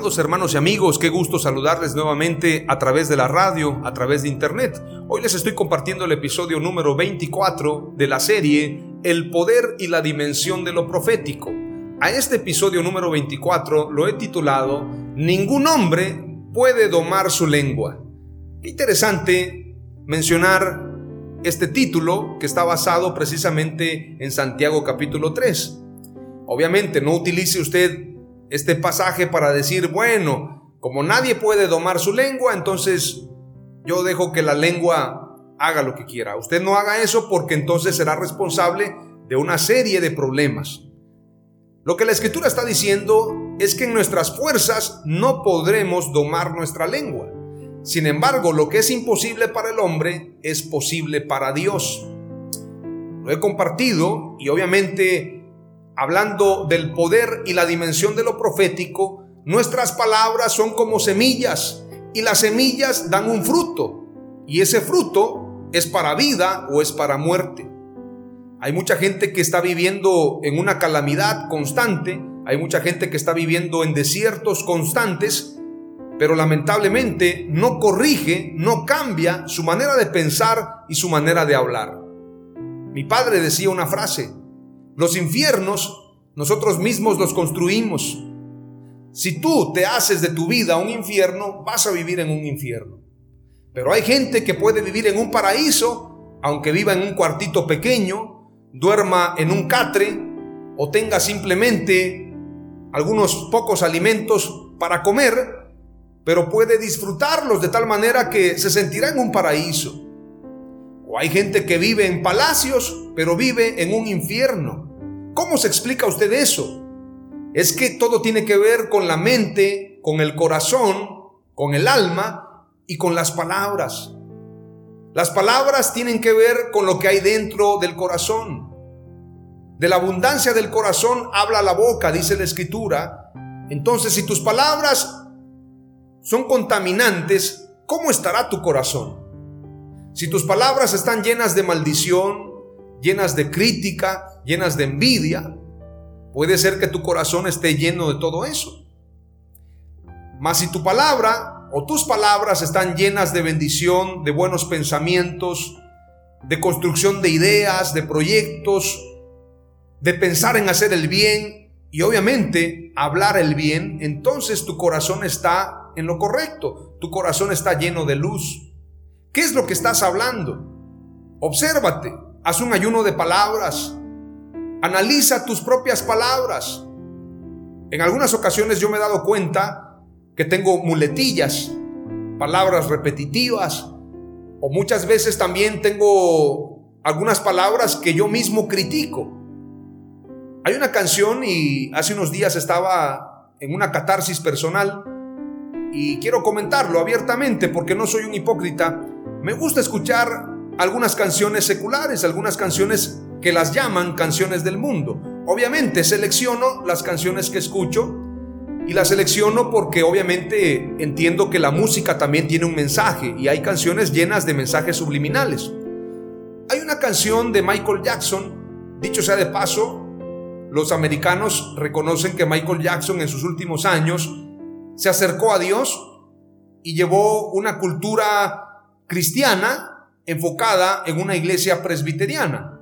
Amados hermanos y amigos, qué gusto saludarles nuevamente a través de la radio, a través de internet. Hoy les estoy compartiendo el episodio número 24 de la serie El poder y la dimensión de lo profético. A este episodio número 24 lo he titulado Ningún hombre puede domar su lengua. Qué interesante mencionar este título que está basado precisamente en Santiago capítulo 3. Obviamente no utilice usted este pasaje para decir, bueno, como nadie puede domar su lengua, entonces yo dejo que la lengua haga lo que quiera. Usted no haga eso porque entonces será responsable de una serie de problemas. Lo que la escritura está diciendo es que en nuestras fuerzas no podremos domar nuestra lengua. Sin embargo, lo que es imposible para el hombre es posible para Dios. Lo he compartido y obviamente hablando del poder y la dimensión de lo profético, nuestras palabras son como semillas y las semillas dan un fruto y ese fruto es para vida o es para muerte. Hay mucha gente que está viviendo en una calamidad constante, hay mucha gente que está viviendo en desiertos constantes, pero lamentablemente no corrige, no cambia su manera de pensar y su manera de hablar. Mi padre decía una frase, los infiernos nosotros mismos los construimos. Si tú te haces de tu vida un infierno, vas a vivir en un infierno. Pero hay gente que puede vivir en un paraíso, aunque viva en un cuartito pequeño, duerma en un catre o tenga simplemente algunos pocos alimentos para comer, pero puede disfrutarlos de tal manera que se sentirá en un paraíso. O hay gente que vive en palacios, pero vive en un infierno. ¿Cómo se explica usted eso? Es que todo tiene que ver con la mente, con el corazón, con el alma y con las palabras. Las palabras tienen que ver con lo que hay dentro del corazón. De la abundancia del corazón habla la boca, dice la escritura. Entonces, si tus palabras son contaminantes, ¿cómo estará tu corazón? Si tus palabras están llenas de maldición, llenas de crítica, llenas de envidia, puede ser que tu corazón esté lleno de todo eso. Mas si tu palabra o tus palabras están llenas de bendición, de buenos pensamientos, de construcción de ideas, de proyectos, de pensar en hacer el bien y obviamente hablar el bien, entonces tu corazón está en lo correcto, tu corazón está lleno de luz. ¿Qué es lo que estás hablando? Obsérvate. Haz un ayuno de palabras. Analiza tus propias palabras. En algunas ocasiones yo me he dado cuenta que tengo muletillas, palabras repetitivas, o muchas veces también tengo algunas palabras que yo mismo critico. Hay una canción y hace unos días estaba en una catarsis personal y quiero comentarlo abiertamente porque no soy un hipócrita. Me gusta escuchar algunas canciones seculares, algunas canciones que las llaman canciones del mundo. Obviamente selecciono las canciones que escucho y las selecciono porque obviamente entiendo que la música también tiene un mensaje y hay canciones llenas de mensajes subliminales. Hay una canción de Michael Jackson, dicho sea de paso, los americanos reconocen que Michael Jackson en sus últimos años se acercó a Dios y llevó una cultura cristiana enfocada en una iglesia presbiteriana.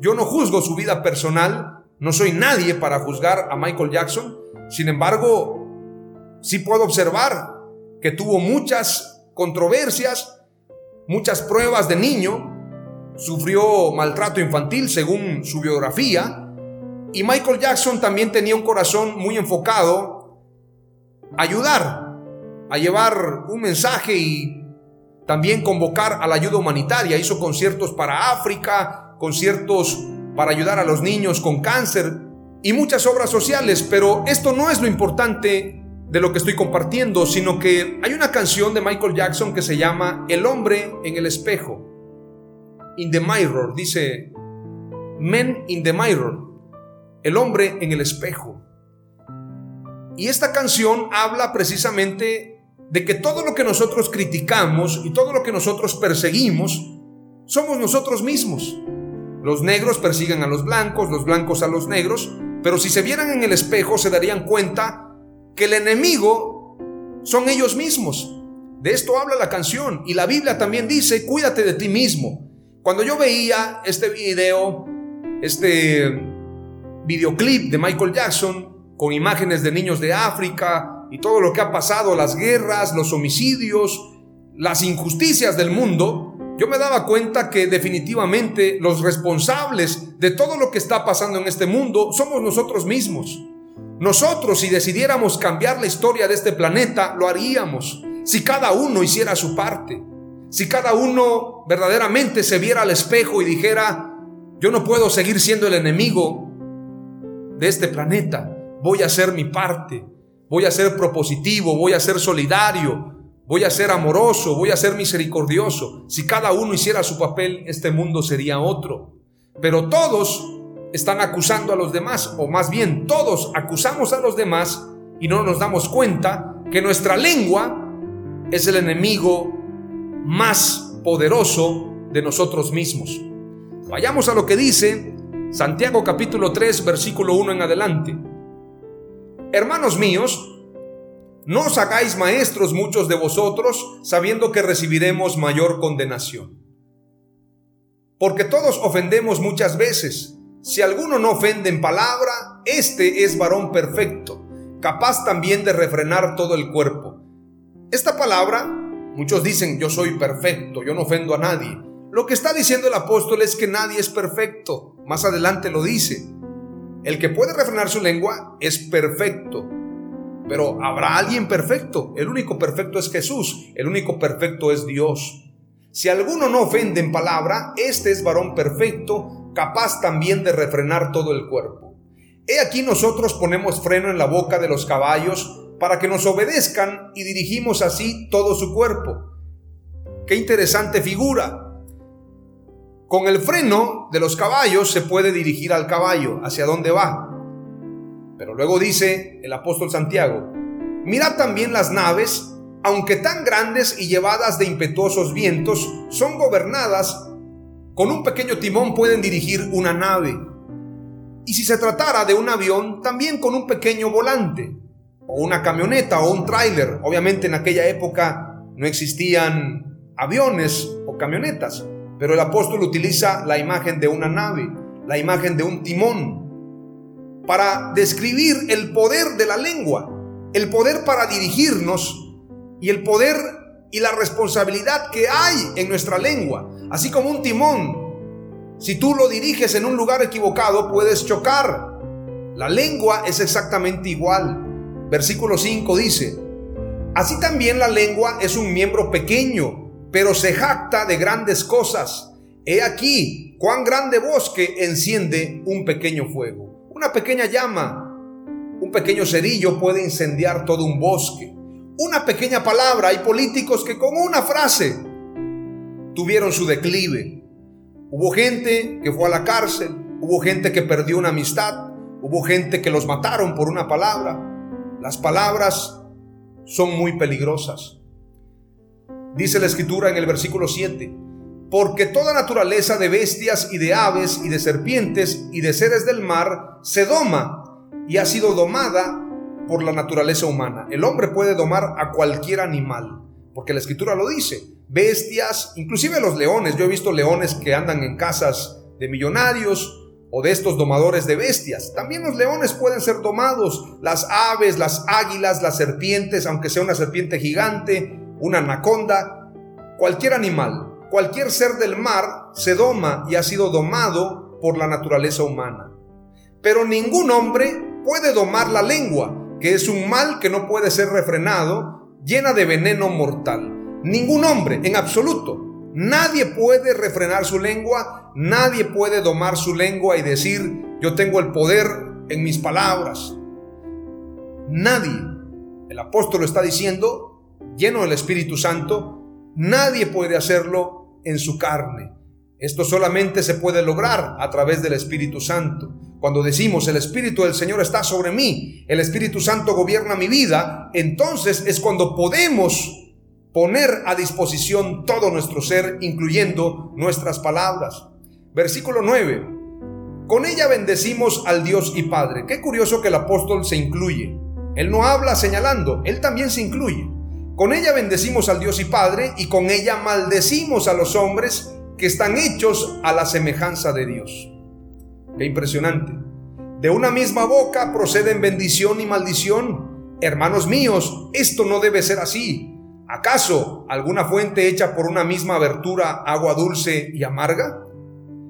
Yo no juzgo su vida personal, no soy nadie para juzgar a Michael Jackson, sin embargo, sí puedo observar que tuvo muchas controversias, muchas pruebas de niño, sufrió maltrato infantil según su biografía, y Michael Jackson también tenía un corazón muy enfocado ayudar, a llevar un mensaje y también convocar a la ayuda humanitaria. Hizo conciertos para África, conciertos para ayudar a los niños con cáncer y muchas obras sociales, pero esto no es lo importante de lo que estoy compartiendo, sino que hay una canción de Michael Jackson que se llama El hombre en el espejo. In the mirror, dice Men in the mirror. El hombre en el espejo. Y esta canción habla precisamente de que todo lo que nosotros criticamos y todo lo que nosotros perseguimos somos nosotros mismos. Los negros persiguen a los blancos, los blancos a los negros, pero si se vieran en el espejo se darían cuenta que el enemigo son ellos mismos. De esto habla la canción y la Biblia también dice, cuídate de ti mismo. Cuando yo veía este video, este videoclip de Michael Jackson, con imágenes de niños de África y todo lo que ha pasado, las guerras, los homicidios, las injusticias del mundo, yo me daba cuenta que definitivamente los responsables de todo lo que está pasando en este mundo somos nosotros mismos. Nosotros, si decidiéramos cambiar la historia de este planeta, lo haríamos. Si cada uno hiciera su parte. Si cada uno verdaderamente se viera al espejo y dijera, yo no puedo seguir siendo el enemigo de este planeta voy a hacer mi parte, voy a ser propositivo, voy a ser solidario, voy a ser amoroso, voy a ser misericordioso. Si cada uno hiciera su papel, este mundo sería otro. Pero todos están acusando a los demás, o más bien todos acusamos a los demás y no nos damos cuenta que nuestra lengua es el enemigo más poderoso de nosotros mismos. Vayamos a lo que dice Santiago capítulo 3 versículo 1 en adelante. Hermanos míos, no os hagáis maestros muchos de vosotros, sabiendo que recibiremos mayor condenación. Porque todos ofendemos muchas veces. Si alguno no ofende en palabra, este es varón perfecto, capaz también de refrenar todo el cuerpo. Esta palabra, muchos dicen, yo soy perfecto, yo no ofendo a nadie. Lo que está diciendo el apóstol es que nadie es perfecto. Más adelante lo dice. El que puede refrenar su lengua es perfecto. Pero habrá alguien perfecto. El único perfecto es Jesús. El único perfecto es Dios. Si alguno no ofende en palabra, este es varón perfecto, capaz también de refrenar todo el cuerpo. He aquí nosotros ponemos freno en la boca de los caballos para que nos obedezcan y dirigimos así todo su cuerpo. Qué interesante figura. Con el freno de los caballos se puede dirigir al caballo hacia dónde va. Pero luego dice el apóstol Santiago, mirad también las naves, aunque tan grandes y llevadas de impetuosos vientos, son gobernadas, con un pequeño timón pueden dirigir una nave. Y si se tratara de un avión, también con un pequeño volante, o una camioneta o un tráiler. Obviamente en aquella época no existían aviones o camionetas. Pero el apóstol utiliza la imagen de una nave, la imagen de un timón, para describir el poder de la lengua, el poder para dirigirnos y el poder y la responsabilidad que hay en nuestra lengua. Así como un timón, si tú lo diriges en un lugar equivocado, puedes chocar. La lengua es exactamente igual. Versículo 5 dice, así también la lengua es un miembro pequeño pero se jacta de grandes cosas. He aquí cuán grande bosque enciende un pequeño fuego. Una pequeña llama, un pequeño cerillo puede incendiar todo un bosque. Una pequeña palabra, hay políticos que con una frase tuvieron su declive. Hubo gente que fue a la cárcel, hubo gente que perdió una amistad, hubo gente que los mataron por una palabra. Las palabras son muy peligrosas. Dice la escritura en el versículo 7, porque toda naturaleza de bestias y de aves y de serpientes y de seres del mar se doma y ha sido domada por la naturaleza humana. El hombre puede domar a cualquier animal, porque la escritura lo dice. Bestias, inclusive los leones. Yo he visto leones que andan en casas de millonarios o de estos domadores de bestias. También los leones pueden ser domados, las aves, las águilas, las serpientes, aunque sea una serpiente gigante, una anaconda, cualquier animal, cualquier ser del mar se doma y ha sido domado por la naturaleza humana. Pero ningún hombre puede domar la lengua, que es un mal que no puede ser refrenado, llena de veneno mortal. Ningún hombre, en absoluto, nadie puede refrenar su lengua, nadie puede domar su lengua y decir, yo tengo el poder en mis palabras. Nadie, el apóstol está diciendo, lleno del Espíritu Santo, nadie puede hacerlo en su carne. Esto solamente se puede lograr a través del Espíritu Santo. Cuando decimos el Espíritu del Señor está sobre mí, el Espíritu Santo gobierna mi vida, entonces es cuando podemos poner a disposición todo nuestro ser, incluyendo nuestras palabras. Versículo 9. Con ella bendecimos al Dios y Padre. Qué curioso que el apóstol se incluye. Él no habla señalando, él también se incluye. Con ella bendecimos al Dios y Padre y con ella maldecimos a los hombres que están hechos a la semejanza de Dios. Qué impresionante. De una misma boca proceden bendición y maldición. Hermanos míos, esto no debe ser así. ¿Acaso alguna fuente hecha por una misma abertura agua dulce y amarga?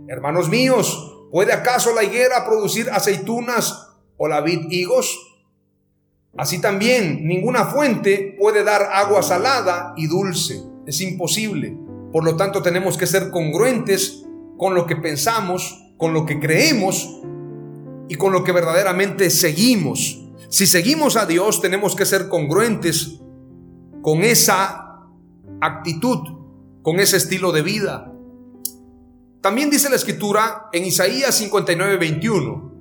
Hermanos míos, ¿puede acaso la higuera producir aceitunas o la vid higos? Así también, ninguna fuente puede dar agua salada y dulce. Es imposible. Por lo tanto, tenemos que ser congruentes con lo que pensamos con lo que creemos y con lo que verdaderamente seguimos. Si seguimos a Dios, tenemos que ser congruentes con esa actitud, con ese estilo de vida. También dice la escritura en Isaías 59, 21.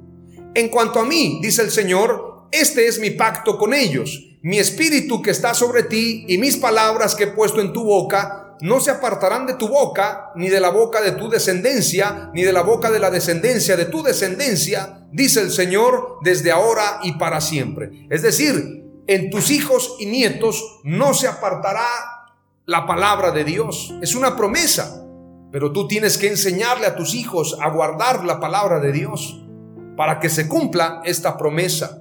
En cuanto a mí, dice el Señor, este es mi pacto con ellos. Mi espíritu que está sobre ti y mis palabras que he puesto en tu boca no se apartarán de tu boca, ni de la boca de tu descendencia, ni de la boca de la descendencia de tu descendencia, dice el Señor, desde ahora y para siempre. Es decir, en tus hijos y nietos no se apartará la palabra de Dios. Es una promesa, pero tú tienes que enseñarle a tus hijos a guardar la palabra de Dios para que se cumpla esta promesa.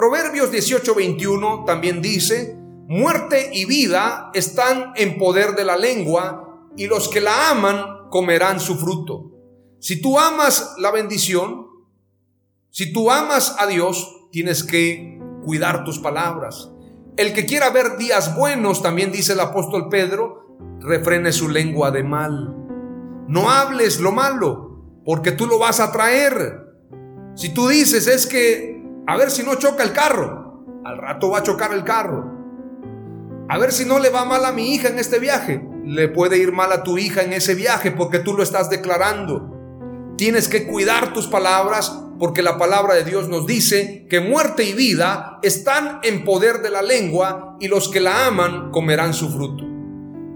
Proverbios 18:21 también dice, Muerte y vida están en poder de la lengua y los que la aman comerán su fruto. Si tú amas la bendición, si tú amas a Dios, tienes que cuidar tus palabras. El que quiera ver días buenos, también dice el apóstol Pedro, refrene su lengua de mal. No hables lo malo, porque tú lo vas a traer. Si tú dices es que, a ver si no choca el carro, al rato va a chocar el carro. A ver si no le va mal a mi hija en este viaje. Le puede ir mal a tu hija en ese viaje porque tú lo estás declarando. Tienes que cuidar tus palabras porque la palabra de Dios nos dice que muerte y vida están en poder de la lengua y los que la aman comerán su fruto.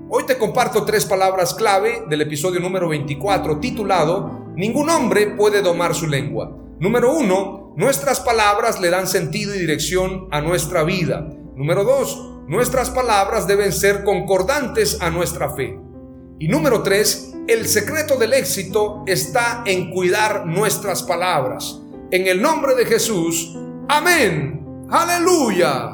Hoy te comparto tres palabras clave del episodio número 24 titulado Ningún hombre puede domar su lengua. Número uno, nuestras palabras le dan sentido y dirección a nuestra vida. Número dos, nuestras palabras deben ser concordantes a nuestra fe. Y número tres, el secreto del éxito está en cuidar nuestras palabras. En el nombre de Jesús, amén. Aleluya.